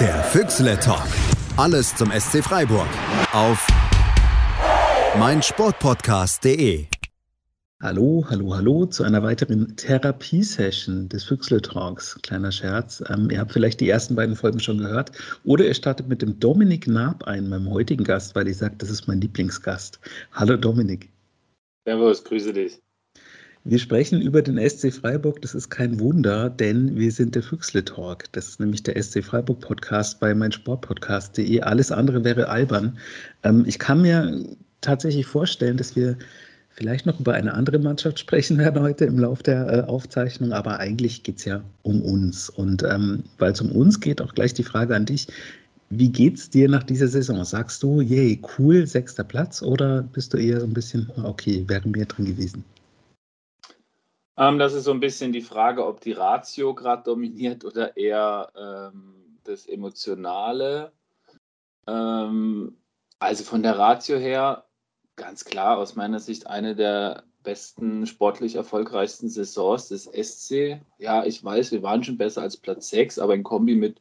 Der Füchsle Talk. Alles zum SC Freiburg. Auf meinsportpodcast.de. Hallo, hallo, hallo zu einer weiteren Therapiesession des Füchsle Talks. Kleiner Scherz. Ähm, ihr habt vielleicht die ersten beiden Folgen schon gehört. Oder ihr startet mit dem Dominik Naab ein, meinem heutigen Gast, weil ich sage, das ist mein Lieblingsgast. Hallo Dominik. Servus, grüße dich. Wir sprechen über den SC Freiburg. Das ist kein Wunder, denn wir sind der Füchsle Talk. Das ist nämlich der SC Freiburg Podcast bei meinsportpodcast.de. Alles andere wäre albern. Ähm, ich kann mir tatsächlich vorstellen, dass wir vielleicht noch über eine andere Mannschaft sprechen werden heute im Laufe der äh, Aufzeichnung, aber eigentlich geht es ja um uns. Und ähm, weil es um uns geht, auch gleich die Frage an dich. Wie geht's dir nach dieser Saison? Sagst du, yay, cool, sechster Platz oder bist du eher so ein bisschen, okay, wäre mehr drin gewesen? Ähm, das ist so ein bisschen die Frage, ob die Ratio gerade dominiert oder eher ähm, das Emotionale. Ähm, also von der Ratio her, ganz klar aus meiner Sicht eine der besten sportlich erfolgreichsten Saisons des SC. Ja, ich weiß, wir waren schon besser als Platz 6, aber in Kombi mit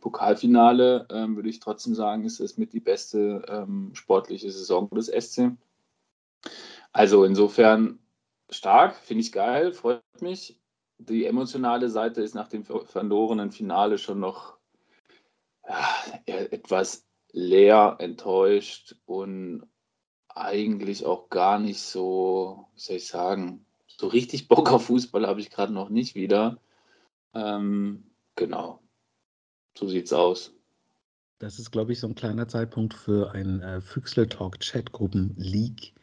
Pokalfinale ähm, würde ich trotzdem sagen, ist es mit die beste ähm, sportliche Saison des SC. Also insofern stark, finde ich geil, freut mich. Die emotionale Seite ist nach dem verlorenen Finale schon noch ja, etwas leer, enttäuscht und eigentlich auch gar nicht so, wie soll ich sagen, so richtig Bock auf Fußball habe ich gerade noch nicht wieder. Ähm, genau, so sieht's aus. Das ist, glaube ich, so ein kleiner Zeitpunkt für ein äh, Füchsle Talk Chatgruppen League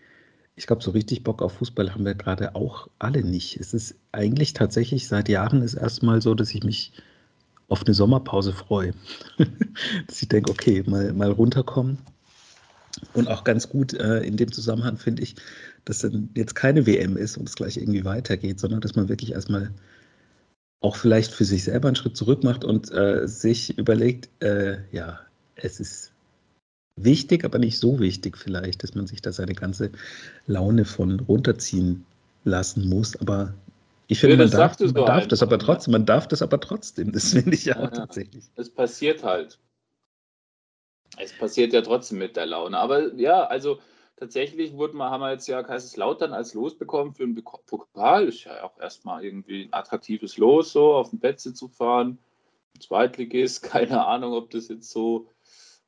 ich glaube, so richtig Bock auf Fußball haben wir gerade auch alle nicht. Es ist eigentlich tatsächlich seit Jahren ist erstmal so, dass ich mich auf eine Sommerpause freue. dass ich denke, okay, mal, mal runterkommen. Und auch ganz gut äh, in dem Zusammenhang finde ich, dass dann jetzt keine WM ist und es gleich irgendwie weitergeht, sondern dass man wirklich erstmal auch vielleicht für sich selber einen Schritt zurück macht und äh, sich überlegt, äh, ja, es ist wichtig, aber nicht so wichtig vielleicht, dass man sich da seine ganze Laune von runterziehen lassen muss. Aber ich finde, ja, man, darf, man darf das aber ne? trotzdem, man darf das aber trotzdem. Das finde ich ja, ja, tatsächlich. Es passiert halt. Es passiert ja trotzdem mit der Laune. Aber ja, also tatsächlich wurden wir, haben wir jetzt ja Kaiserslautern als Los bekommen für den Pokal. Ist ja auch erstmal irgendwie ein attraktives Los, so auf den Plätze zu fahren. Zweitligist, keine Ahnung, ob das jetzt so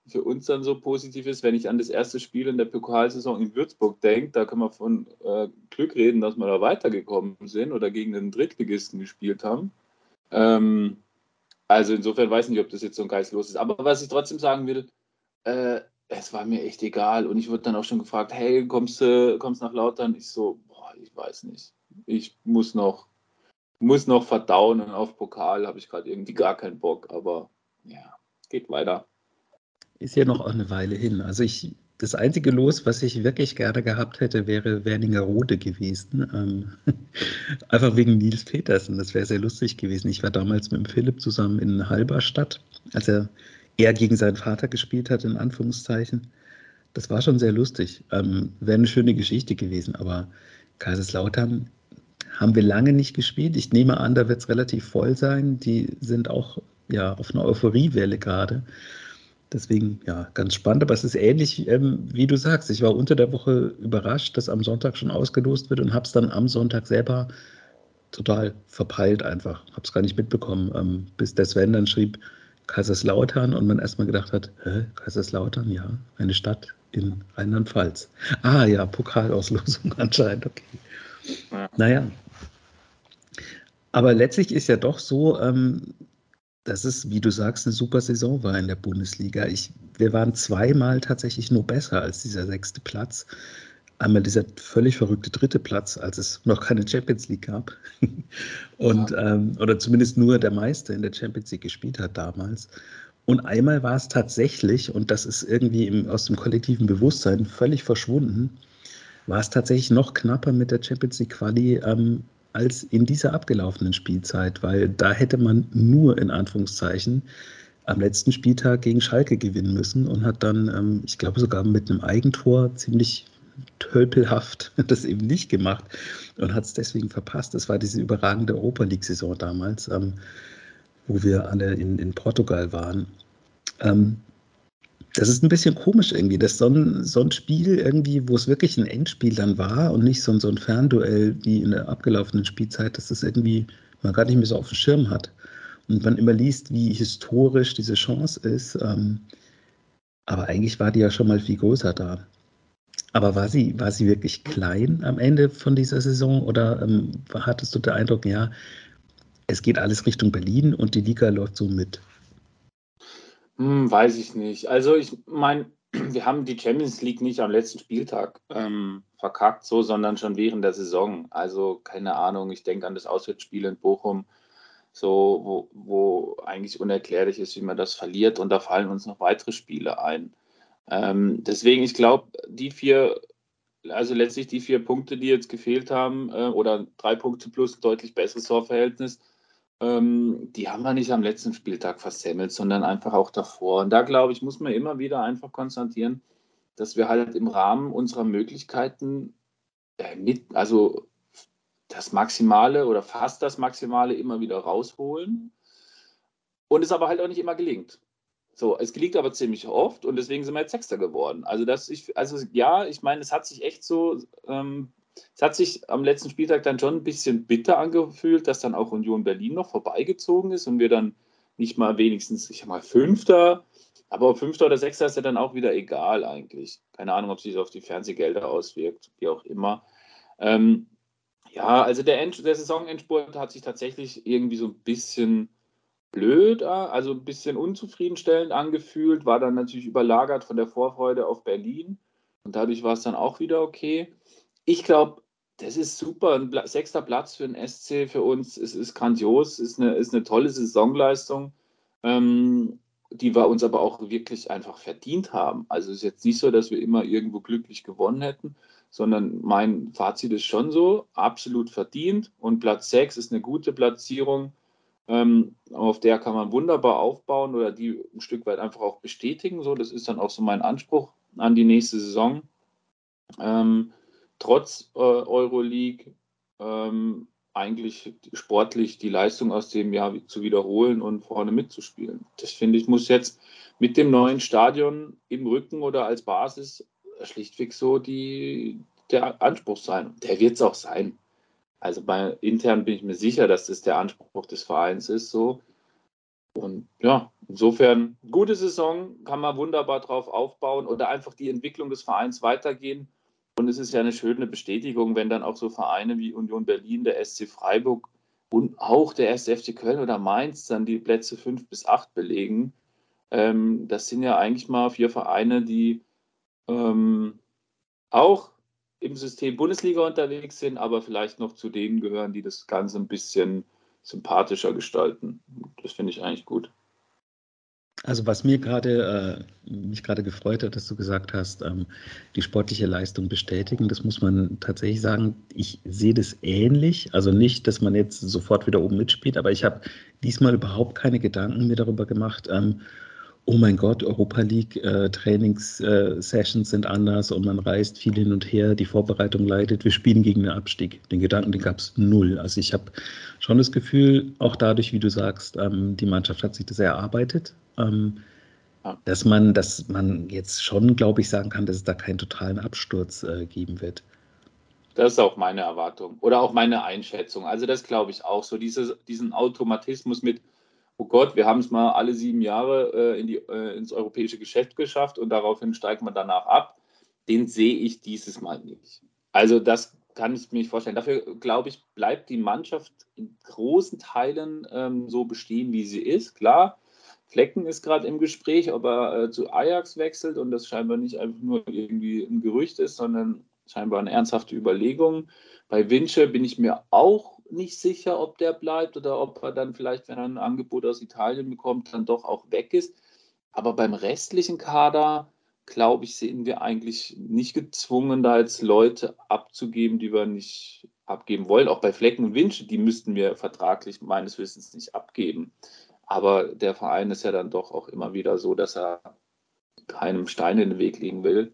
für uns dann so positiv ist, wenn ich an das erste Spiel in der Pokalsaison in Würzburg denke, da kann man von äh, Glück reden, dass wir da weitergekommen sind oder gegen den Drittligisten gespielt haben. Ähm, also insofern weiß ich nicht, ob das jetzt so ein Geist los ist. Aber was ich trotzdem sagen will, äh, es war mir echt egal. Und ich wurde dann auch schon gefragt, hey, kommst du kommst nach Lautern? Ich so, boah, ich weiß nicht. Ich muss noch, muss noch verdauen und auf Pokal habe ich gerade irgendwie gar keinen Bock. Aber ja, geht weiter ist ja noch eine Weile hin. Also ich, das einzige Los, was ich wirklich gerne gehabt hätte, wäre Wernigerode gewesen. Ähm, einfach wegen Nils Petersen. Das wäre sehr lustig gewesen. Ich war damals mit dem Philipp zusammen in Halberstadt, als er, er gegen seinen Vater gespielt hat, in Anführungszeichen. Das war schon sehr lustig. Ähm, wäre eine schöne Geschichte gewesen, aber Kaiserslautern haben wir lange nicht gespielt. Ich nehme an, da wird es relativ voll sein. Die sind auch ja, auf einer Euphoriewelle gerade. Deswegen, ja, ganz spannend. Aber es ist ähnlich, ähm, wie du sagst. Ich war unter der Woche überrascht, dass am Sonntag schon ausgelost wird und habe es dann am Sonntag selber total verpeilt einfach. Habe es gar nicht mitbekommen, ähm, bis der Sven dann schrieb Kaiserslautern und man erstmal gedacht hat, hä, Kaiserslautern, ja, eine Stadt in Rheinland-Pfalz. Ah ja, Pokalauslosung anscheinend, okay. Ja. Naja. Aber letztlich ist ja doch so, ähm, dass es, wie du sagst, eine super Saison war in der Bundesliga. Ich, wir waren zweimal tatsächlich nur besser als dieser sechste Platz. Einmal dieser völlig verrückte dritte Platz, als es noch keine Champions League gab. Und, ja. ähm, oder zumindest nur der Meister in der Champions League gespielt hat damals. Und einmal war es tatsächlich, und das ist irgendwie im, aus dem kollektiven Bewusstsein völlig verschwunden, war es tatsächlich noch knapper mit der Champions League Quali ähm, als in dieser abgelaufenen Spielzeit, weil da hätte man nur in Anführungszeichen am letzten Spieltag gegen Schalke gewinnen müssen und hat dann, ähm, ich glaube sogar mit einem Eigentor ziemlich tölpelhaft das eben nicht gemacht und hat es deswegen verpasst. Das war diese überragende Europa League-Saison damals, ähm, wo wir alle in, in Portugal waren. Ähm, das ist ein bisschen komisch irgendwie, dass so ein, so ein Spiel irgendwie, wo es wirklich ein Endspiel dann war und nicht so ein, so ein Fernduell wie in der abgelaufenen Spielzeit, dass das irgendwie man gar nicht mehr so auf dem Schirm hat. Und man immer liest, wie historisch diese Chance ist. Ähm, aber eigentlich war die ja schon mal viel größer da. Aber war sie, war sie wirklich klein am Ende von dieser Saison oder ähm, hattest du den Eindruck, ja, es geht alles Richtung Berlin und die Liga läuft so mit? Hm, weiß ich nicht. Also ich meine, wir haben die Champions League nicht am letzten Spieltag ähm, verkackt, so, sondern schon während der Saison. Also keine Ahnung, ich denke an das Auswärtsspiel in Bochum, so, wo, wo eigentlich unerklärlich ist, wie man das verliert und da fallen uns noch weitere Spiele ein. Ähm, deswegen, ich glaube, die vier, also letztlich die vier Punkte, die jetzt gefehlt haben, äh, oder drei Punkte plus deutlich besseres Torverhältnis, ähm, die haben wir nicht am letzten Spieltag versemmelt, sondern einfach auch davor. Und da, glaube ich, muss man immer wieder einfach konstatieren, dass wir halt im Rahmen unserer Möglichkeiten äh, mit, also das Maximale oder fast das Maximale immer wieder rausholen und es aber halt auch nicht immer gelingt. So, es gelingt aber ziemlich oft und deswegen sind wir jetzt Sechster geworden. Also, das ich, also ja, ich meine, es hat sich echt so, ähm, es hat sich am letzten Spieltag dann schon ein bisschen bitter angefühlt, dass dann auch Union Berlin noch vorbeigezogen ist und wir dann nicht mal wenigstens, ich sag mal, Fünfter, aber Fünfter oder Sechster ist ja dann auch wieder egal eigentlich. Keine Ahnung, ob sich das auf die Fernsehgelder auswirkt, wie auch immer. Ähm, ja, also der, End, der Saisonendspurt hat sich tatsächlich irgendwie so ein bisschen blöd, also ein bisschen unzufriedenstellend angefühlt, war dann natürlich überlagert von der Vorfreude auf Berlin und dadurch war es dann auch wieder okay. Ich glaube, das ist super, ein sechster Platz für den SC für uns, es ist grandios, ist eine, ist eine tolle Saisonleistung, ähm, die wir uns aber auch wirklich einfach verdient haben. Also es ist jetzt nicht so, dass wir immer irgendwo glücklich gewonnen hätten, sondern mein Fazit ist schon so, absolut verdient und Platz 6 ist eine gute Platzierung ähm, auf der kann man wunderbar aufbauen oder die ein Stück weit einfach auch bestätigen. So, das ist dann auch so mein Anspruch an die nächste Saison. Ähm, trotz äh, Euroleague ähm, eigentlich sportlich die Leistung aus dem Jahr zu wiederholen und vorne mitzuspielen. Das finde ich muss jetzt mit dem neuen Stadion im Rücken oder als Basis schlichtweg so die, der Anspruch sein. Der wird es auch sein. Also bei intern bin ich mir sicher, dass das der Anspruch des Vereins ist. So. Und ja, insofern, gute Saison, kann man wunderbar drauf aufbauen oder einfach die Entwicklung des Vereins weitergehen. Und es ist ja eine schöne Bestätigung, wenn dann auch so Vereine wie Union Berlin, der SC Freiburg und auch der SFC Köln oder Mainz dann die Plätze 5 bis 8 belegen. Ähm, das sind ja eigentlich mal vier Vereine, die ähm, auch im System Bundesliga unterwegs sind, aber vielleicht noch zu denen gehören, die das Ganze ein bisschen sympathischer gestalten. Das finde ich eigentlich gut. Also was mir gerade äh, mich gerade gefreut hat, dass du gesagt hast, ähm, die sportliche Leistung bestätigen, das muss man tatsächlich sagen. Ich sehe das ähnlich, also nicht, dass man jetzt sofort wieder oben mitspielt, aber ich habe diesmal überhaupt keine Gedanken mehr darüber gemacht, ähm, oh mein Gott, Europa League äh, Trainingssessions äh, sind anders und man reist viel hin und her, die Vorbereitung leidet, wir spielen gegen den Abstieg. Den Gedanken, den gab es null. Also ich habe schon das Gefühl, auch dadurch, wie du sagst, ähm, die Mannschaft hat sich das erarbeitet, ähm, dass man, dass man jetzt schon, glaube ich, sagen kann, dass es da keinen totalen Absturz äh, geben wird. Das ist auch meine Erwartung oder auch meine Einschätzung. Also das glaube ich auch so, diese, diesen Automatismus mit, oh Gott, wir haben es mal alle sieben Jahre äh, in die, äh, ins europäische Geschäft geschafft und daraufhin steigt man danach ab, den sehe ich dieses Mal nicht. Also das kann ich mir vorstellen. Dafür, glaube ich, bleibt die Mannschaft in großen Teilen ähm, so bestehen, wie sie ist. Klar, Flecken ist gerade im Gespräch, ob er äh, zu Ajax wechselt und das scheinbar nicht einfach nur irgendwie ein Gerücht ist, sondern scheinbar eine ernsthafte Überlegung. Bei Winche bin ich mir auch nicht sicher, ob der bleibt oder ob er dann vielleicht, wenn er ein Angebot aus Italien bekommt, dann doch auch weg ist. Aber beim restlichen Kader, glaube ich, sind wir eigentlich nicht gezwungen, da jetzt Leute abzugeben, die wir nicht abgeben wollen. Auch bei Flecken und Wünsche, die müssten wir vertraglich meines Wissens nicht abgeben. Aber der Verein ist ja dann doch auch immer wieder so, dass er keinem Stein in den Weg legen will.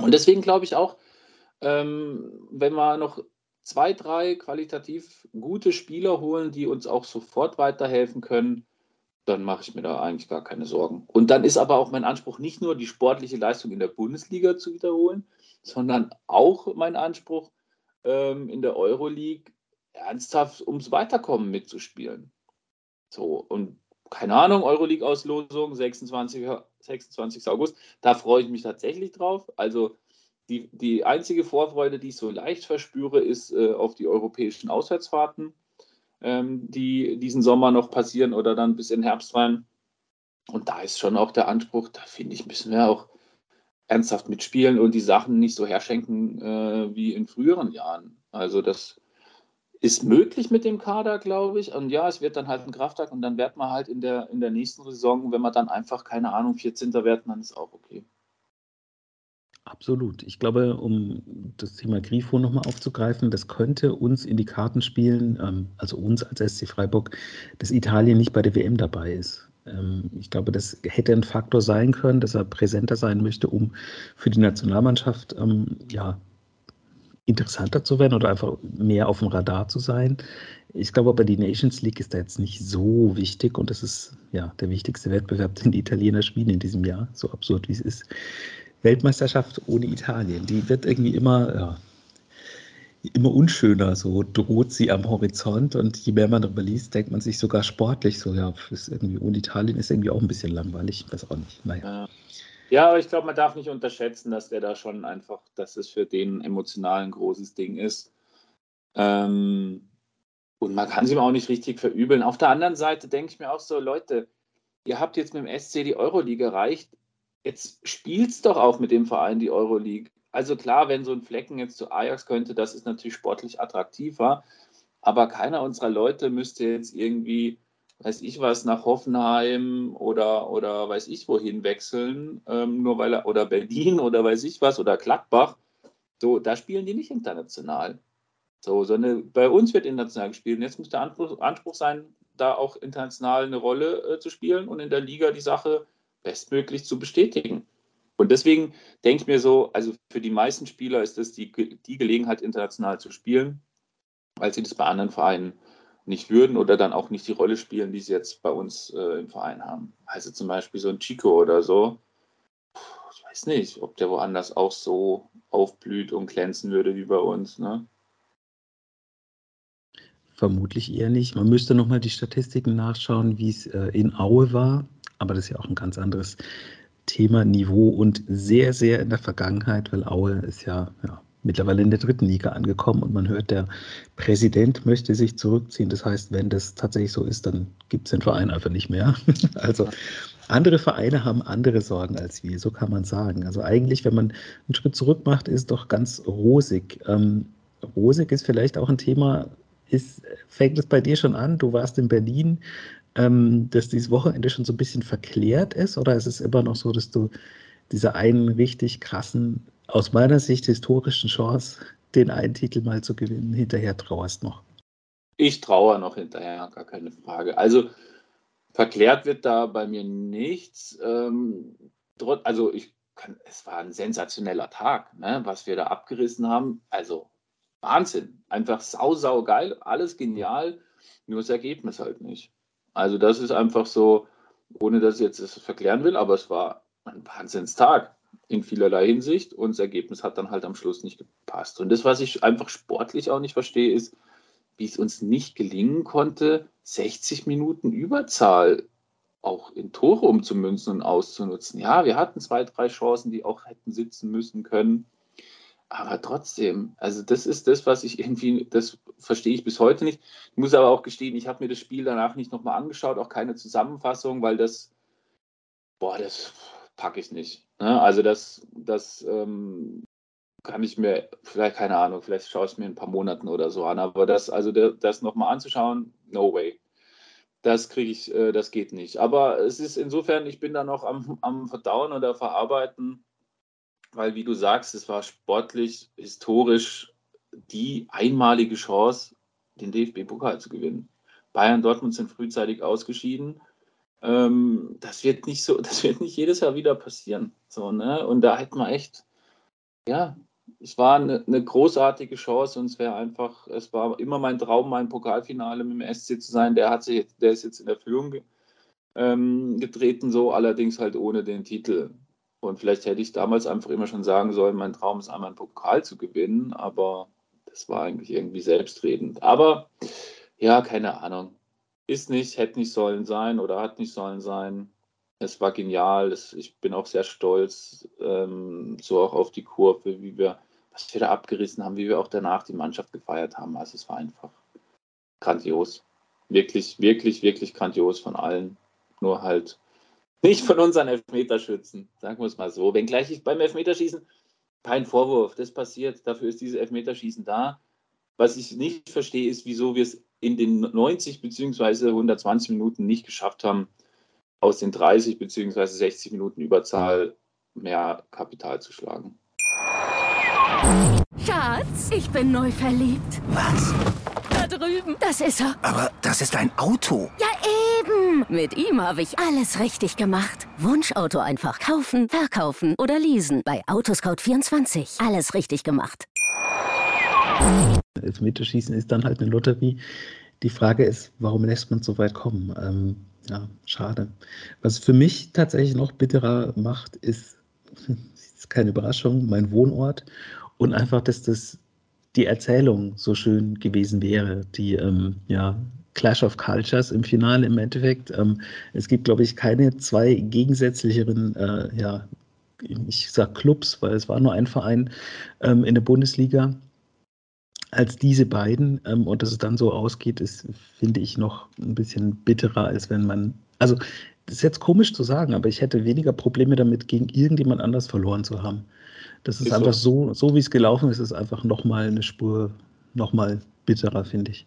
Und deswegen glaube ich auch, ähm, wenn wir noch zwei, drei qualitativ gute Spieler holen, die uns auch sofort weiterhelfen können, dann mache ich mir da eigentlich gar keine Sorgen. Und dann ist aber auch mein Anspruch nicht nur die sportliche Leistung in der Bundesliga zu wiederholen, sondern auch mein Anspruch ähm, in der Euroleague ernsthaft ums Weiterkommen mitzuspielen. So, und keine Ahnung, Euroleague-Auslosung, 26, 26. August, da freue ich mich tatsächlich drauf. Also die, die einzige Vorfreude, die ich so leicht verspüre, ist äh, auf die europäischen Auswärtsfahrten ähm, die diesen Sommer noch passieren oder dann bis in Herbst rein. Und da ist schon auch der Anspruch, da finde ich, müssen wir auch ernsthaft mitspielen und die Sachen nicht so herschenken äh, wie in früheren Jahren. Also das ist möglich mit dem Kader, glaube ich. Und ja, es wird dann halt ein Kraftwerk und dann wird man halt in der, in der nächsten Saison, wenn man dann einfach, keine Ahnung, 14. werden, dann ist auch okay. Absolut. Ich glaube, um das Thema Grifo nochmal aufzugreifen, das könnte uns in die Karten spielen, ähm, also uns als SC Freiburg, dass Italien nicht bei der WM dabei ist. Ähm, ich glaube, das hätte ein Faktor sein können, dass er präsenter sein möchte, um für die Nationalmannschaft ähm, ja, interessanter zu werden oder einfach mehr auf dem Radar zu sein. Ich glaube aber, die Nations League ist da jetzt nicht so wichtig und das ist ja der wichtigste Wettbewerb, den die Italiener spielen in diesem Jahr, so absurd wie es ist. Weltmeisterschaft ohne Italien. Die wird irgendwie immer, ja, immer unschöner. So droht sie am Horizont und je mehr man darüber liest, denkt man sich sogar sportlich so, ja, ist irgendwie ohne Italien ist irgendwie auch ein bisschen langweilig. Weiß auch nicht. Naja. Ja, aber ich glaube, man darf nicht unterschätzen, dass der da schon einfach, dass es für den emotional ein großes Ding ist. Ähm, und man kann ihm auch nicht richtig verübeln. Auf der anderen Seite denke ich mir auch so, Leute, ihr habt jetzt mit dem SC die Euroleague erreicht jetzt spielt's doch auch mit dem Verein die Euroleague. Also klar, wenn so ein Flecken jetzt zu Ajax könnte, das ist natürlich sportlich attraktiver. Aber keiner unserer Leute müsste jetzt irgendwie, weiß ich was, nach Hoffenheim oder, oder weiß ich wohin wechseln, ähm, nur weil er, oder Berlin oder weiß ich was, oder Gladbach. So, da spielen die nicht international. So, sondern bei uns wird international gespielt. Und jetzt muss der Anspruch, Anspruch sein, da auch international eine Rolle äh, zu spielen und in der Liga die Sache bestmöglich zu bestätigen. Und deswegen denke ich mir so, also für die meisten Spieler ist das die, die Gelegenheit, international zu spielen, weil sie das bei anderen Vereinen nicht würden oder dann auch nicht die Rolle spielen, die sie jetzt bei uns äh, im Verein haben. Also zum Beispiel so ein Chico oder so. Ich weiß nicht, ob der woanders auch so aufblüht und glänzen würde wie bei uns. Ne? Vermutlich eher nicht. Man müsste nochmal die Statistiken nachschauen, wie es äh, in Aue war aber das ist ja auch ein ganz anderes Thema, Niveau und sehr, sehr in der Vergangenheit, weil Aue ist ja, ja mittlerweile in der dritten Liga angekommen und man hört, der Präsident möchte sich zurückziehen. Das heißt, wenn das tatsächlich so ist, dann gibt es den Verein einfach nicht mehr. also andere Vereine haben andere Sorgen als wir, so kann man sagen. Also eigentlich, wenn man einen Schritt zurück macht, ist doch ganz rosig. Ähm, rosig ist vielleicht auch ein Thema, ist, fängt es bei dir schon an? Du warst in Berlin, ähm, dass dieses Wochenende schon so ein bisschen verklärt ist? Oder ist es immer noch so, dass du dieser einen richtig krassen, aus meiner Sicht historischen Chance, den einen Titel mal zu gewinnen, hinterher trauerst noch? Ich trauere noch hinterher, gar keine Frage. Also verklärt wird da bei mir nichts. Ähm, also ich kann, es war ein sensationeller Tag, ne, was wir da abgerissen haben. Also Wahnsinn. Einfach sau, sau geil, alles genial, nur das Ergebnis halt nicht. Also das ist einfach so, ohne dass ich jetzt das verklären will, aber es war ein Wahnsinnstag in vielerlei Hinsicht und das Ergebnis hat dann halt am Schluss nicht gepasst. Und das, was ich einfach sportlich auch nicht verstehe, ist, wie es uns nicht gelingen konnte, 60 Minuten Überzahl auch in Tore umzumünzen und auszunutzen. Ja, wir hatten zwei, drei Chancen, die auch hätten sitzen müssen können. Aber trotzdem, also das ist das, was ich irgendwie, das verstehe ich bis heute nicht. Ich muss aber auch gestehen, ich habe mir das Spiel danach nicht nochmal angeschaut, auch keine Zusammenfassung, weil das, boah, das packe ich nicht. Ne? Also das, das ähm, kann ich mir, vielleicht keine Ahnung, vielleicht schaue ich es mir in ein paar Monaten oder so an, aber das, also das nochmal anzuschauen, no way. Das kriege ich, äh, das geht nicht. Aber es ist insofern, ich bin da noch am, am Verdauen oder Verarbeiten weil, wie du sagst, es war sportlich, historisch die einmalige Chance, den DFB-Pokal zu gewinnen. Bayern Dortmund sind frühzeitig ausgeschieden. Ähm, das wird nicht so, das wird nicht jedes Jahr wieder passieren. So, ne? Und da hätte man echt, ja, es war eine, eine großartige Chance und es wäre einfach, es war immer mein Traum, mein Pokalfinale mit dem SC zu sein. Der hat sich, der ist jetzt in Erfüllung ähm, getreten, so allerdings halt ohne den Titel. Und vielleicht hätte ich damals einfach immer schon sagen sollen, mein Traum ist einmal einen Pokal zu gewinnen, aber das war eigentlich irgendwie selbstredend. Aber ja, keine Ahnung. Ist nicht, hätte nicht sollen sein oder hat nicht sollen sein. Es war genial. Das, ich bin auch sehr stolz, ähm, so auch auf die Kurve, wie wir, was wir da abgerissen haben, wie wir auch danach die Mannschaft gefeiert haben. Also es war einfach grandios. Wirklich, wirklich, wirklich grandios von allen. Nur halt nicht von unseren Elfmeterschützen, sagen wir es mal so. Wenngleich ich beim Elfmeterschießen kein Vorwurf, das passiert, dafür ist dieses Elfmeterschießen da. Was ich nicht verstehe, ist, wieso wir es in den 90 bzw. 120 Minuten nicht geschafft haben, aus den 30 bzw. 60 Minuten Überzahl mehr Kapital zu schlagen. Schatz, ich bin neu verliebt. Was? Da drüben. Das ist er. Aber das ist ein Auto. Ja, eben. Mit ihm habe ich alles richtig gemacht. Wunschauto einfach kaufen, verkaufen oder leasen. Bei Autoscout24. Alles richtig gemacht. Elfmeterschießen ist dann halt eine Lotterie. Die Frage ist, warum lässt man so weit kommen? Ähm, ja, schade. Was für mich tatsächlich noch bitterer macht, ist, ist keine Überraschung, mein Wohnort und einfach, dass das die Erzählung so schön gewesen wäre, die ähm, ja, Clash of Cultures im Finale im Endeffekt. Ähm, es gibt, glaube ich, keine zwei gegensätzlicheren, äh, ja, ich sage Clubs, weil es war nur ein Verein ähm, in der Bundesliga als diese beiden. Ähm, und dass es dann so ausgeht, ist, finde ich, noch ein bisschen bitterer, als wenn man, also das ist jetzt komisch zu sagen, aber ich hätte weniger Probleme damit, gegen irgendjemand anders verloren zu haben. Das ist, ist einfach so, so, so wie es gelaufen ist, ist einfach nochmal eine Spur, nochmal bitterer, finde ich.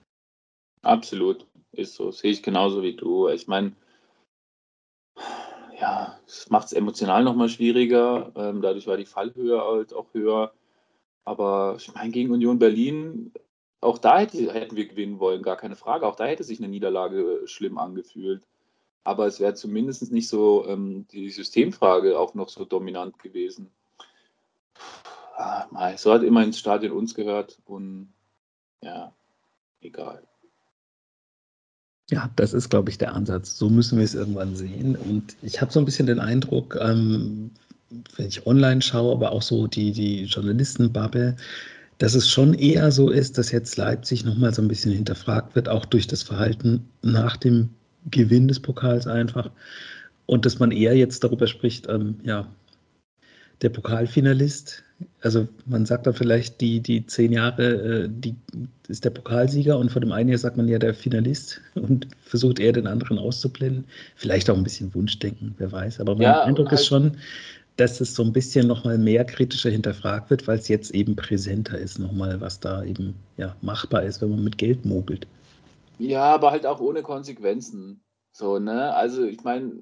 Absolut, ist so. Sehe ich genauso wie du. Ich meine, ja, es macht es emotional nochmal schwieriger. Ähm, dadurch war die Fallhöhe halt auch höher. Aber ich meine, gegen Union Berlin, auch da hätte, hätten wir gewinnen wollen, gar keine Frage. Auch da hätte sich eine Niederlage schlimm angefühlt. Aber es wäre zumindest nicht so ähm, die Systemfrage auch noch so dominant gewesen. Ah, so hat immer ins Stadion uns gehört und ja, egal. Ja, das ist, glaube ich, der Ansatz. So müssen wir es irgendwann sehen. Und ich habe so ein bisschen den Eindruck, ähm, wenn ich online schaue, aber auch so die, die Journalistenbubble, dass es schon eher so ist, dass jetzt Leipzig nochmal so ein bisschen hinterfragt wird, auch durch das Verhalten nach dem Gewinn des Pokals einfach. Und dass man eher jetzt darüber spricht, ähm, ja, der Pokalfinalist, also man sagt da vielleicht, die, die zehn Jahre, äh, die ist der Pokalsieger und vor dem einen Jahr sagt man ja der Finalist und versucht eher den anderen auszublenden. Vielleicht auch ein bisschen Wunschdenken, wer weiß. Aber mein ja, Eindruck halt ist schon, dass es so ein bisschen nochmal mehr kritischer hinterfragt wird, weil es jetzt eben präsenter ist, nochmal, was da eben ja, machbar ist, wenn man mit Geld mogelt. Ja, aber halt auch ohne Konsequenzen. So, ne? Also ich meine,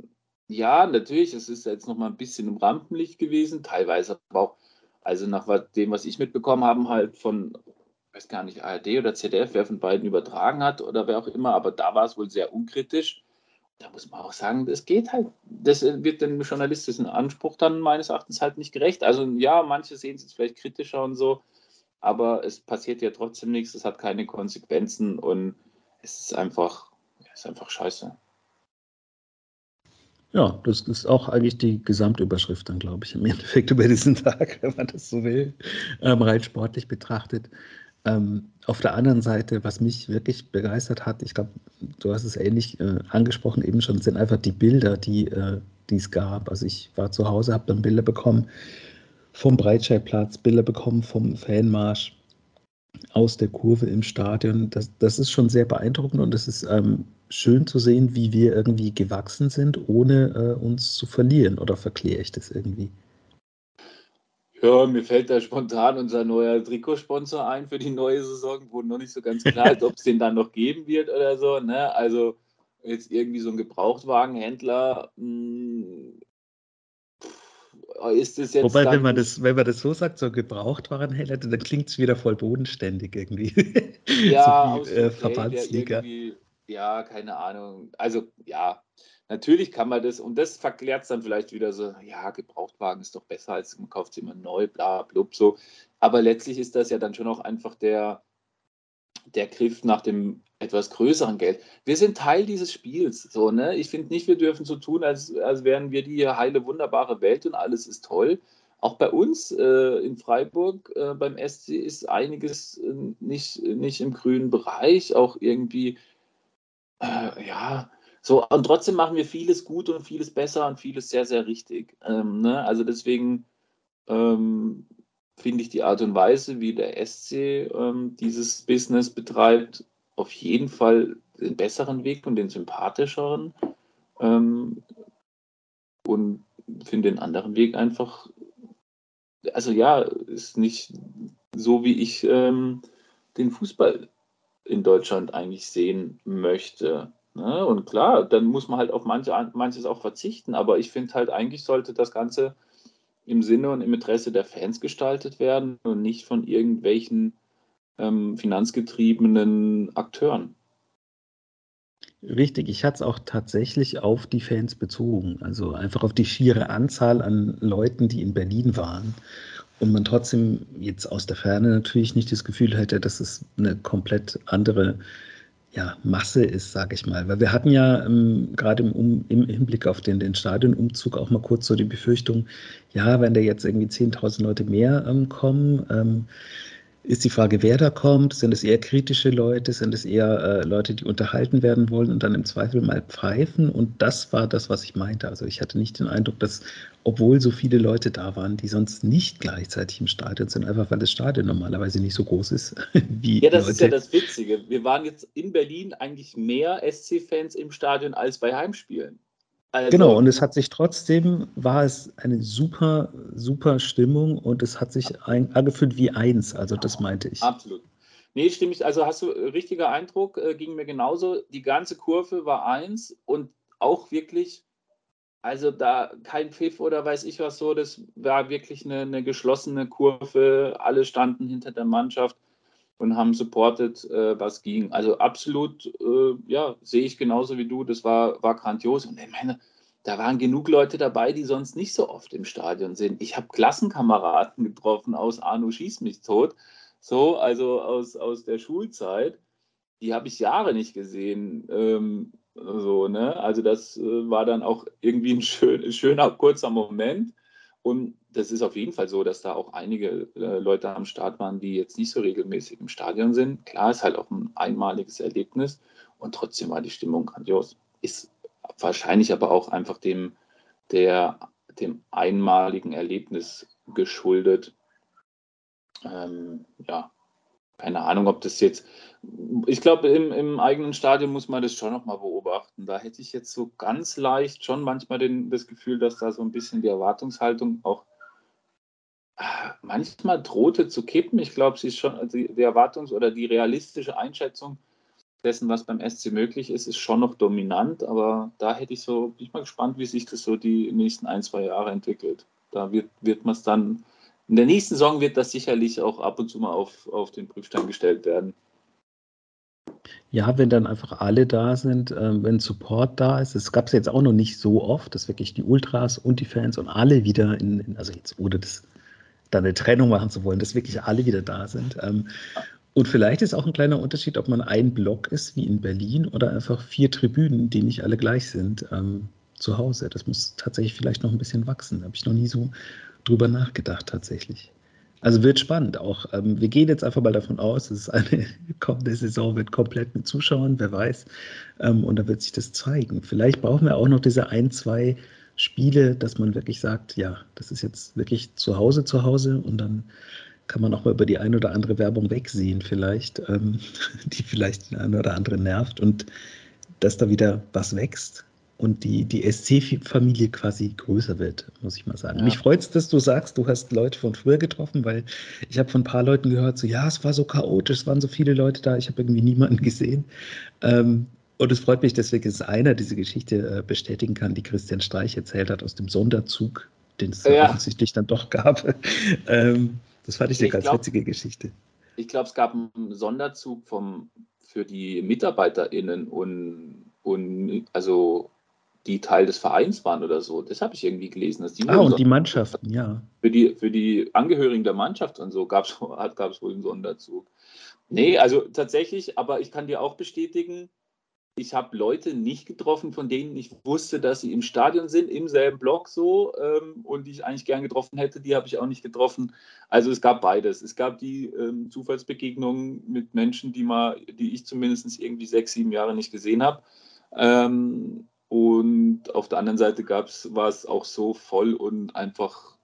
ja, natürlich, es ist jetzt nochmal ein bisschen im Rampenlicht gewesen, teilweise aber auch, also nach dem, was ich mitbekommen habe, halt von, weiß gar nicht, ARD oder ZDF, wer von beiden übertragen hat oder wer auch immer, aber da war es wohl sehr unkritisch da muss man auch sagen, das geht halt, das wird dem journalistischen Anspruch dann meines Erachtens halt nicht gerecht. Also ja, manche sehen es jetzt vielleicht kritischer und so, aber es passiert ja trotzdem nichts, es hat keine Konsequenzen und es ist einfach, es ist einfach scheiße. Ja, das ist auch eigentlich die Gesamtüberschrift dann, glaube ich, im Endeffekt über diesen Tag, wenn man das so will, ähm, rein sportlich betrachtet. Ähm, auf der anderen Seite, was mich wirklich begeistert hat, ich glaube, du hast es ähnlich äh, angesprochen eben schon, sind einfach die Bilder, die, äh, es gab. Also ich war zu Hause, habe dann Bilder bekommen vom Breitscheidplatz, Bilder bekommen vom Fanmarsch aus der Kurve im Stadion. Das, das ist schon sehr beeindruckend und es ist ähm, schön zu sehen, wie wir irgendwie gewachsen sind, ohne äh, uns zu verlieren. Oder verkläre ich das irgendwie? Ja, mir fällt da spontan unser neuer Trikotsponsor ein für die neue Saison, wo noch nicht so ganz klar ist, ob es den dann noch geben wird oder so. Ne? Also jetzt irgendwie so ein Gebrauchtwagenhändler. Mh, hm, ist es jetzt. Wobei, wenn man, das, wenn man das so sagt, so Gebrauchtwagenhändler, dann klingt es wieder voll bodenständig irgendwie. Ja, so wie, äh, Verbandsliga. Ja, keine Ahnung. Also ja, Natürlich kann man das, und das verklärt es dann vielleicht wieder so, ja, Gebrauchtwagen ist doch besser, als man kauft immer neu, bla, blub, so. Aber letztlich ist das ja dann schon auch einfach der, der Griff nach dem etwas größeren Geld. Wir sind Teil dieses Spiels. So, ne? Ich finde nicht, wir dürfen so tun, als, als wären wir die heile, wunderbare Welt und alles ist toll. Auch bei uns äh, in Freiburg äh, beim SC ist einiges äh, nicht, nicht im grünen Bereich, auch irgendwie, äh, ja, so. Und trotzdem machen wir vieles gut und vieles besser und vieles sehr, sehr richtig. Ähm, ne? Also deswegen ähm, finde ich die Art und Weise, wie der SC ähm, dieses Business betreibt, auf jeden Fall den besseren Weg und den sympathischeren. Ähm, und finde den anderen Weg einfach, also ja, ist nicht so, wie ich ähm, den Fußball in Deutschland eigentlich sehen möchte. Ne? Und klar, dann muss man halt auf manche, manches auch verzichten, aber ich finde halt, eigentlich sollte das Ganze im Sinne und im Interesse der Fans gestaltet werden und nicht von irgendwelchen ähm, finanzgetriebenen Akteuren. Richtig, ich hatte es auch tatsächlich auf die Fans bezogen, also einfach auf die schiere Anzahl an Leuten, die in Berlin waren. Und man trotzdem jetzt aus der Ferne natürlich nicht das Gefühl hätte, dass es eine komplett andere ja, Masse ist, sage ich mal. Weil wir hatten ja ähm, gerade im, um, im, Hinblick auf den, den Stadionumzug auch mal kurz so die Befürchtung, ja, wenn da jetzt irgendwie 10.000 Leute mehr ähm, kommen, ähm, ist die Frage, wer da kommt. Sind es eher kritische Leute? Sind es eher äh, Leute, die unterhalten werden wollen und dann im Zweifel mal pfeifen? Und das war das, was ich meinte. Also ich hatte nicht den Eindruck, dass, obwohl so viele Leute da waren, die sonst nicht gleichzeitig im Stadion sind, einfach weil das Stadion normalerweise nicht so groß ist wie. Ja, das Leute. ist ja das Witzige. Wir waren jetzt in Berlin eigentlich mehr SC-Fans im Stadion als bei Heimspielen. Also, genau, und es hat sich trotzdem, war es eine super, super Stimmung und es hat sich ein, angefühlt wie eins, also das meinte ich. Absolut. Nee, stimme ich, also hast du äh, richtiger Eindruck, äh, ging mir genauso. Die ganze Kurve war eins und auch wirklich, also da kein Pfiff oder weiß ich was so, das war wirklich eine, eine geschlossene Kurve. Alle standen hinter der Mannschaft und haben supportet, äh, was ging. Also absolut, äh, ja, sehe ich genauso wie du. Das war, war grandios. Und ich meine, da waren genug Leute dabei, die sonst nicht so oft im Stadion sind. Ich habe Klassenkameraden getroffen aus Arno Schieß mich tot, so, also aus, aus der Schulzeit. Die habe ich Jahre nicht gesehen. Ähm, so, ne? Also das äh, war dann auch irgendwie ein schön, schöner, kurzer Moment. Und das ist auf jeden Fall so, dass da auch einige äh, Leute am Start waren, die jetzt nicht so regelmäßig im Stadion sind. Klar, ist halt auch ein einmaliges Erlebnis und trotzdem war die Stimmung grandios. Ist wahrscheinlich aber auch einfach dem, der, dem einmaligen Erlebnis geschuldet. Ähm, ja, keine Ahnung, ob das jetzt, ich glaube, im, im, eigenen Stadion muss man das schon nochmal beobachten. Da hätte ich jetzt so ganz leicht schon manchmal den, das Gefühl, dass da so ein bisschen die Erwartungshaltung auch manchmal drohte zu kippen. Ich glaube, sie ist schon, also die Erwartungs- oder die realistische Einschätzung dessen, was beim SC möglich ist, ist schon noch dominant, aber da hätte ich so, bin ich mal gespannt, wie sich das so die nächsten ein, zwei Jahre entwickelt. Da wird, wird man es dann in der nächsten Saison wird das sicherlich auch ab und zu mal auf, auf den Prüfstein gestellt werden. Ja, wenn dann einfach alle da sind, äh, wenn Support da ist. Es gab es jetzt auch noch nicht so oft, dass wirklich die Ultras und die Fans und alle wieder in, in also jetzt ohne das da eine Trennung machen zu wollen, dass wirklich alle wieder da sind. Ähm, und vielleicht ist auch ein kleiner Unterschied, ob man ein Block ist wie in Berlin oder einfach vier Tribünen, die nicht alle gleich sind, ähm, zu Hause. Das muss tatsächlich vielleicht noch ein bisschen wachsen. Da habe ich noch nie so drüber nachgedacht tatsächlich. Also wird spannend auch. Ähm, wir gehen jetzt einfach mal davon aus, dass eine kommende Saison wird komplett mit Zuschauern, wer weiß. Und da wird sich das zeigen. Vielleicht brauchen wir auch noch diese ein, zwei Spiele, dass man wirklich sagt, ja, das ist jetzt wirklich zu Hause, zu Hause und dann kann man auch mal über die eine oder andere Werbung wegsehen, vielleicht, ähm, die vielleicht den einen oder anderen nervt und dass da wieder was wächst und die, die SC-Familie quasi größer wird, muss ich mal sagen. Ja. Mich freut es, dass du sagst, du hast Leute von früher getroffen, weil ich habe von ein paar Leuten gehört, so ja, es war so chaotisch, es waren so viele Leute da, ich habe irgendwie niemanden gesehen. Ähm, und es freut mich deswegen, dass einer diese Geschichte äh, bestätigen kann, die Christian Streich erzählt hat aus dem Sonderzug, den es ja. offensichtlich dann doch gab. ähm, das fand ich eine ich ganz glaub, witzige Geschichte. Ich glaube, es gab einen Sonderzug vom, für die MitarbeiterInnen und, und also die Teil des Vereins waren oder so. Das habe ich irgendwie gelesen. Dass die ah, und die Mannschaften, ja. Für die, für die Angehörigen der Mannschaft und so gab es wohl einen Sonderzug. Nee, also tatsächlich, aber ich kann dir auch bestätigen, ich habe Leute nicht getroffen, von denen ich wusste, dass sie im Stadion sind, im selben Block so ähm, und die ich eigentlich gern getroffen hätte, die habe ich auch nicht getroffen. Also es gab beides. Es gab die ähm, Zufallsbegegnungen mit Menschen, die mal, die ich zumindest irgendwie sechs, sieben Jahre nicht gesehen habe. Ähm, und auf der anderen Seite war es auch so voll und einfach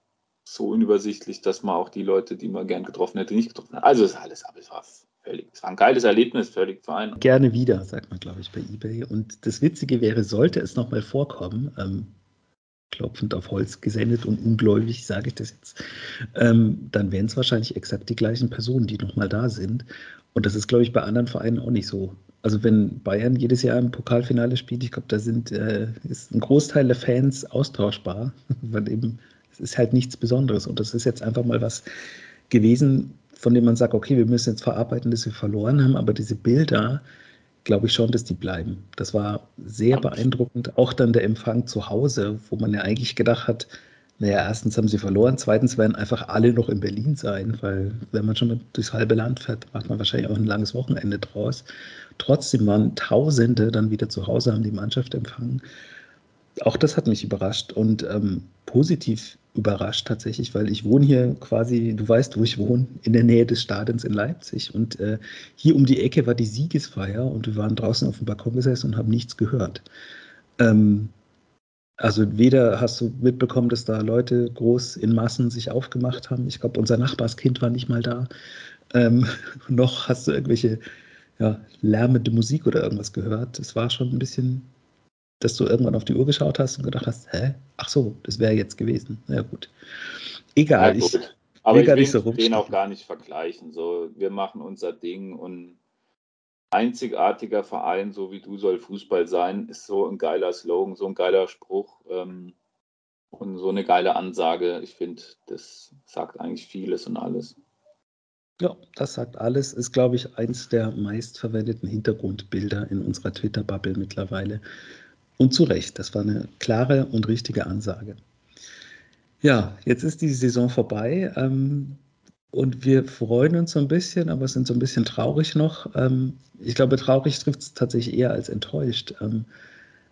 so unübersichtlich, dass man auch die Leute, die man gern getroffen hätte, nicht getroffen hat. Also es ist alles, aber es völlig, es war ein geiles Erlebnis, völlig fein. Gerne wieder, sagt man, glaube ich, bei eBay. Und das Witzige wäre, sollte es nochmal vorkommen, ähm, klopfend auf Holz gesendet und ungläubig sage ich das jetzt, ähm, dann wären es wahrscheinlich exakt die gleichen Personen, die nochmal da sind. Und das ist, glaube ich, bei anderen Vereinen auch nicht so. Also wenn Bayern jedes Jahr im Pokalfinale spielt, ich glaube, da sind, äh, ist ein Großteil der Fans austauschbar, weil eben es ist halt nichts Besonderes. Und das ist jetzt einfach mal was gewesen, von dem man sagt, okay, wir müssen jetzt verarbeiten, dass wir verloren haben, aber diese Bilder, glaube ich schon, dass die bleiben. Das war sehr beeindruckend. Auch dann der Empfang zu Hause, wo man ja eigentlich gedacht hat, naja, erstens haben sie verloren, zweitens werden einfach alle noch in Berlin sein, weil wenn man schon durchs halbe Land fährt, macht man wahrscheinlich auch ein langes Wochenende draus. Trotzdem waren Tausende dann wieder zu Hause, haben die Mannschaft empfangen. Auch das hat mich überrascht und ähm, positiv überrascht tatsächlich, weil ich wohne hier quasi, du weißt, wo ich wohne, in der Nähe des Stadions in Leipzig. Und äh, hier um die Ecke war die Siegesfeier und wir waren draußen auf dem Balkon gesessen und haben nichts gehört. Ähm, also weder hast du mitbekommen, dass da Leute groß in Massen sich aufgemacht haben. Ich glaube, unser Nachbarskind war nicht mal da. Ähm, noch hast du irgendwelche ja, lärmende Musik oder irgendwas gehört. Es war schon ein bisschen dass du irgendwann auf die Uhr geschaut hast und gedacht hast, hä? Ach so, das wäre jetzt gewesen. Na ja, gut. Egal. Ja, gut. Ich, Aber ich will so den auch gar nicht vergleichen. So, wir machen unser Ding und einzigartiger Verein, so wie du soll Fußball sein, ist so ein geiler Slogan, so ein geiler Spruch ähm, und so eine geile Ansage. Ich finde, das sagt eigentlich vieles und alles. Ja, das sagt alles. Ist, glaube ich, eins der meistverwendeten Hintergrundbilder in unserer Twitter-Bubble mittlerweile. Und zu Recht, das war eine klare und richtige Ansage. Ja, jetzt ist die Saison vorbei ähm, und wir freuen uns so ein bisschen, aber sind so ein bisschen traurig noch. Ähm, ich glaube, traurig trifft es tatsächlich eher als enttäuscht. Ähm,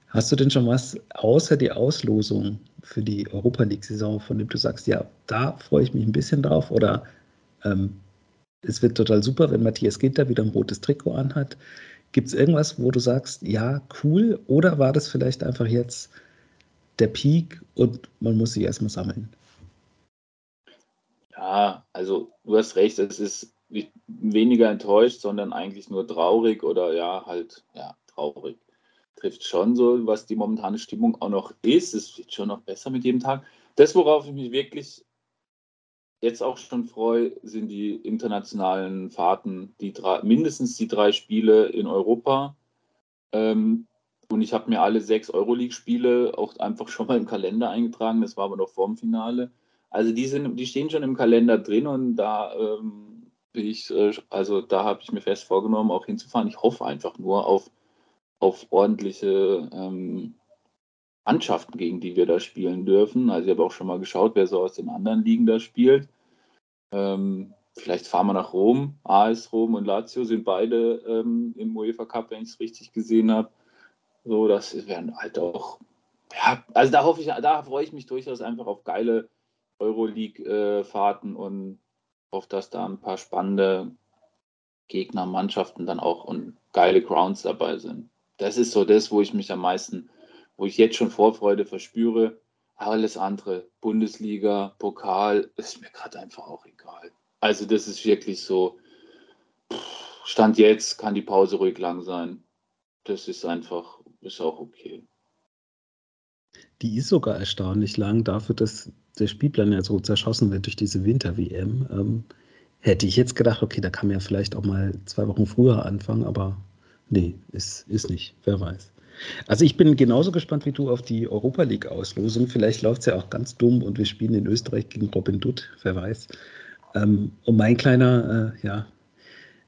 hast du denn schon was außer die Auslosung für die Europa League-Saison, von dem du sagst, ja, da freue ich mich ein bisschen drauf oder ähm, es wird total super, wenn Matthias Ginter wieder ein rotes Trikot anhat. Gibt es irgendwas, wo du sagst, ja, cool, oder war das vielleicht einfach jetzt der Peak und man muss sich erstmal sammeln? Ja, also du hast recht, es ist weniger enttäuscht, sondern eigentlich nur traurig oder ja, halt, ja, traurig. Trifft schon so, was die momentane Stimmung auch noch ist. Es wird schon noch besser mit jedem Tag. Das, worauf ich mich wirklich jetzt auch schon freue, sind die internationalen Fahrten, die drei, mindestens die drei Spiele in Europa. Ähm, und ich habe mir alle sechs Euroleague-Spiele auch einfach schon mal im Kalender eingetragen. Das war aber noch vorm Finale. Also die, sind, die stehen schon im Kalender drin und da ähm, bin ich, äh, also da habe ich mir fest vorgenommen, auch hinzufahren. Ich hoffe einfach nur auf, auf ordentliche ähm, Mannschaften, gegen die wir da spielen dürfen. Also ich habe auch schon mal geschaut, wer so aus den anderen Ligen da spielt. Ähm, vielleicht fahren wir nach Rom. AS Rom und Lazio sind beide ähm, im UEFA Cup, wenn ich es richtig gesehen habe. So, das wären halt auch, ja, also da hoffe ich, da freue ich mich durchaus einfach auf geile Euroleague-Fahrten und auf, dass da ein paar spannende Gegner, Mannschaften dann auch und geile Grounds dabei sind. Das ist so das, wo ich mich am meisten wo ich jetzt schon Vorfreude verspüre. Alles andere, Bundesliga, Pokal, ist mir gerade einfach auch egal. Also das ist wirklich so, Stand jetzt kann die Pause ruhig lang sein. Das ist einfach, ist auch okay. Die ist sogar erstaunlich lang dafür, dass der Spielplan ja so zerschossen wird durch diese Winter-WM. Ähm, hätte ich jetzt gedacht, okay, da kann man ja vielleicht auch mal zwei Wochen früher anfangen, aber nee, ist, ist nicht. Wer weiß. Also ich bin genauso gespannt wie du auf die Europa League-Auslosung. Vielleicht läuft es ja auch ganz dumm und wir spielen in Österreich gegen Robin Dutt, wer weiß. Ähm, und mein kleiner, äh, ja.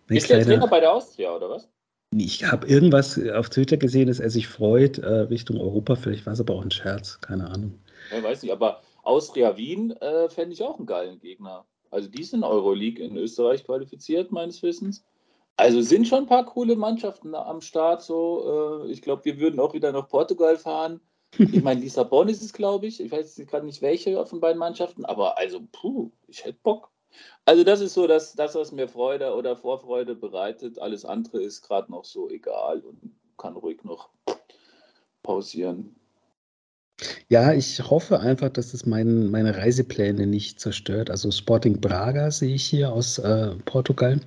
Mein ist kleiner, der Trainer bei der Austria, oder was? Ich habe irgendwas auf Twitter gesehen, dass er sich freut äh, Richtung Europa. Vielleicht war es aber auch ein Scherz, keine Ahnung. Ich weiß nicht, aber Austria Wien äh, fände ich auch einen geilen Gegner. Also die sind Euroleague in Österreich qualifiziert, meines Wissens. Also sind schon ein paar coole Mannschaften am Start. So, äh, ich glaube, wir würden auch wieder nach Portugal fahren. Ich meine, Lissabon ist es, glaube ich. Ich weiß gerade nicht welche von beiden Mannschaften, aber also, puh, ich hätte Bock. Also, das ist so das, das, was mir Freude oder Vorfreude bereitet. Alles andere ist gerade noch so egal und kann ruhig noch pausieren. Ja, ich hoffe einfach, dass es mein, meine Reisepläne nicht zerstört. Also Sporting Braga sehe ich hier aus äh, Portugal.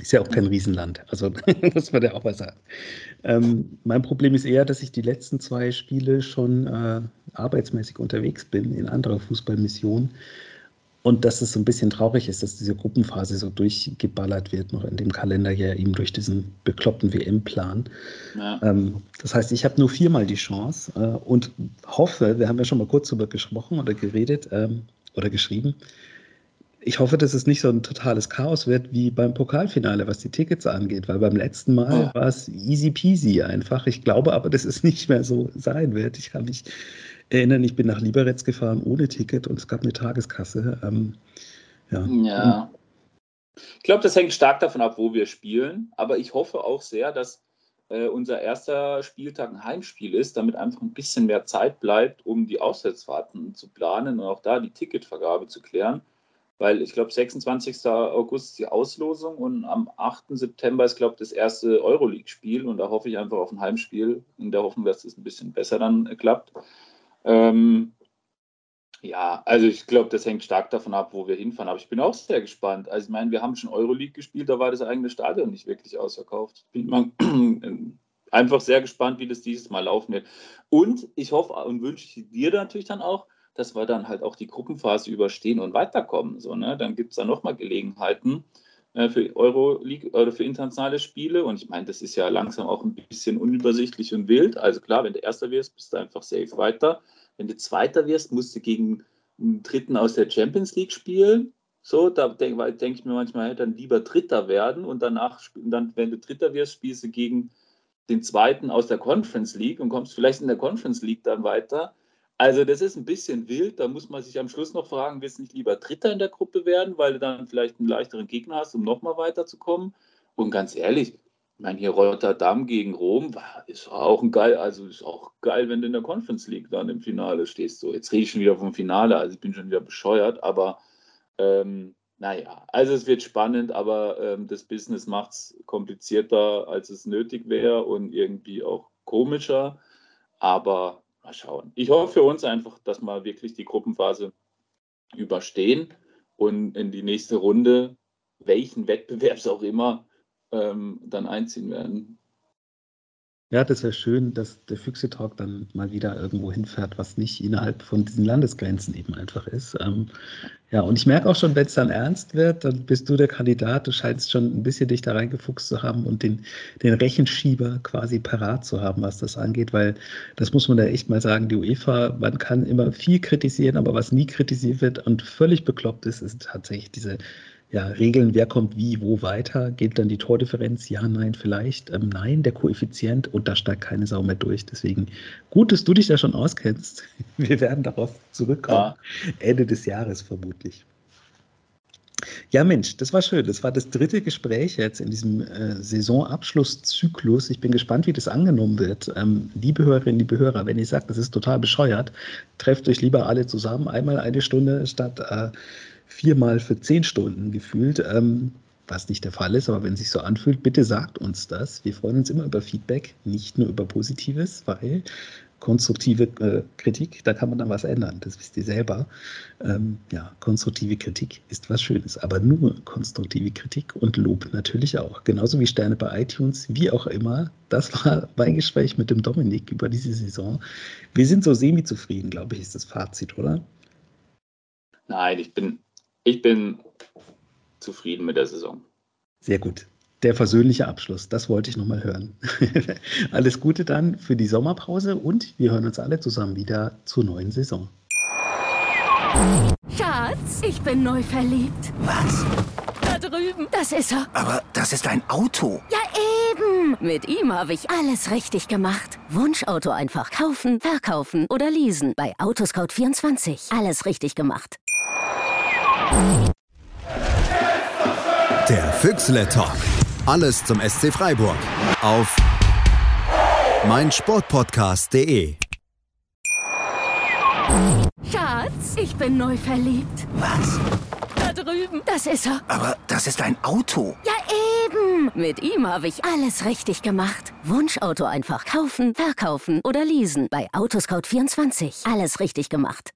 Ist ja auch kein Riesenland, also muss man ja auch mal sagen. Ähm, mein Problem ist eher, dass ich die letzten zwei Spiele schon äh, arbeitsmäßig unterwegs bin in anderer Fußballmission und dass es so ein bisschen traurig ist, dass diese Gruppenphase so durchgeballert wird, noch in dem Kalender ja eben durch diesen bekloppten WM-Plan. Ja. Ähm, das heißt, ich habe nur viermal die Chance äh, und hoffe, wir haben ja schon mal kurz darüber gesprochen oder geredet ähm, oder geschrieben, ich hoffe, dass es nicht so ein totales Chaos wird wie beim Pokalfinale, was die Tickets angeht, weil beim letzten Mal ja. war es easy peasy einfach. Ich glaube aber, dass es nicht mehr so sein wird. Ich kann mich erinnern, ich bin nach Liberec gefahren ohne Ticket und es gab eine Tageskasse. Ähm, ja. ja. Ich glaube, das hängt stark davon ab, wo wir spielen. Aber ich hoffe auch sehr, dass äh, unser erster Spieltag ein Heimspiel ist, damit einfach ein bisschen mehr Zeit bleibt, um die Auswärtsfahrten zu planen und auch da die Ticketvergabe zu klären weil ich glaube, 26. August ist die Auslosung und am 8. September ist, glaube ich, das erste Euroleague-Spiel und da hoffe ich einfach auf ein Heimspiel in der Hoffnung, dass es ein bisschen besser dann äh, klappt. Ähm, ja, also ich glaube, das hängt stark davon ab, wo wir hinfahren. Aber ich bin auch sehr gespannt. Also ich meine, wir haben schon Euroleague gespielt, da war das eigene Stadion nicht wirklich ausverkauft. Bin mal einfach sehr gespannt, wie das dieses Mal laufen wird. Und ich hoffe und wünsche dir natürlich dann auch, dass wir dann halt auch die Gruppenphase überstehen und weiterkommen. So, ne? Dann gibt es da nochmal Gelegenheiten äh, für Euroleague oder für internationale Spiele. Und ich meine, das ist ja langsam auch ein bisschen unübersichtlich und wild. Also klar, wenn du Erster wirst, bist du einfach safe weiter. Wenn du Zweiter wirst, musst du gegen einen Dritten aus der Champions League spielen. So, da denke denk ich mir manchmal, hätte dann lieber Dritter werden und danach, dann, wenn du Dritter wirst, spielst du gegen den Zweiten aus der Conference League und kommst vielleicht in der Conference League dann weiter. Also das ist ein bisschen wild. Da muss man sich am Schluss noch fragen, willst du nicht lieber Dritter in der Gruppe werden, weil du dann vielleicht einen leichteren Gegner hast, um nochmal weiterzukommen? Und ganz ehrlich, ich meine, hier Rotterdam gegen Rom ist auch ein geil, also ist auch geil, wenn du in der Conference League dann im Finale stehst. So, jetzt rede ich schon wieder vom Finale, also ich bin schon wieder bescheuert, aber ähm, naja, also es wird spannend, aber ähm, das Business macht es komplizierter, als es nötig wäre und irgendwie auch komischer. Aber mal schauen. Ich hoffe für uns einfach, dass wir wirklich die Gruppenphase überstehen und in die nächste Runde, welchen Wettbewerbs auch immer, ähm, dann einziehen werden. Ja, das wäre schön, dass der Füchse-Talk dann mal wieder irgendwo hinfährt, was nicht innerhalb von diesen Landesgrenzen eben einfach ist. Ähm, ja, und ich merke auch schon, wenn es dann ernst wird, dann bist du der Kandidat. Du scheinst schon ein bisschen dich da reingefuchst zu haben und den, den Rechenschieber quasi parat zu haben, was das angeht, weil das muss man da echt mal sagen, die UEFA, man kann immer viel kritisieren, aber was nie kritisiert wird und völlig bekloppt ist, ist tatsächlich diese ja, regeln, wer kommt wie, wo weiter. Geht dann die Tordifferenz? Ja, nein, vielleicht. Ähm, nein, der Koeffizient und da steigt keine Sau mehr durch. Deswegen gut, dass du dich da schon auskennst. Wir werden darauf zurückkommen. Ja. Ende des Jahres vermutlich. Ja, Mensch, das war schön. Das war das dritte Gespräch jetzt in diesem äh, Saisonabschlusszyklus. Ich bin gespannt, wie das angenommen wird. Ähm, liebe Hörerinnen, liebe Hörer, wenn ihr sagt, das ist total bescheuert, trefft euch lieber alle zusammen, einmal eine Stunde statt äh, viermal für zehn Stunden gefühlt, ähm, was nicht der Fall ist, aber wenn es sich so anfühlt, bitte sagt uns das. Wir freuen uns immer über Feedback, nicht nur über Positives, weil konstruktive äh, Kritik, da kann man dann was ändern, das wisst ihr selber. Ähm, ja, konstruktive Kritik ist was Schönes, aber nur konstruktive Kritik und Lob natürlich auch. Genauso wie Sterne bei iTunes, wie auch immer. Das war mein Gespräch mit dem Dominik über diese Saison. Wir sind so semi-zufrieden, glaube ich, ist das Fazit, oder? Nein, ich bin ich bin zufrieden mit der Saison. Sehr gut. Der versöhnliche Abschluss, das wollte ich nochmal hören. Alles Gute dann für die Sommerpause und wir hören uns alle zusammen wieder zur neuen Saison. Schatz, ich bin neu verliebt. Was? Da drüben. Das ist er. Aber das ist ein Auto. Ja, eben. Mit ihm habe ich alles richtig gemacht. Wunschauto einfach kaufen, verkaufen oder leasen. Bei Autoscout24. Alles richtig gemacht. Der Füchsle Talk. Alles zum SC Freiburg auf meinsportpodcast.de. Schatz, ich bin neu verliebt. Was? Da drüben. Das ist er. Aber das ist ein Auto. Ja, eben. Mit ihm habe ich alles richtig gemacht. Wunschauto einfach kaufen, verkaufen oder leasen. Bei Autoscout24. Alles richtig gemacht.